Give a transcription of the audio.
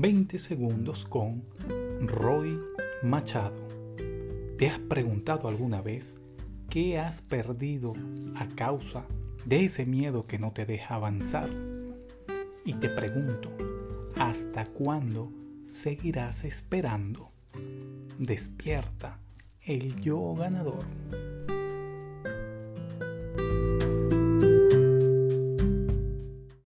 20 segundos con Roy Machado. ¿Te has preguntado alguna vez qué has perdido a causa de ese miedo que no te deja avanzar? Y te pregunto, ¿hasta cuándo seguirás esperando? Despierta el yo ganador.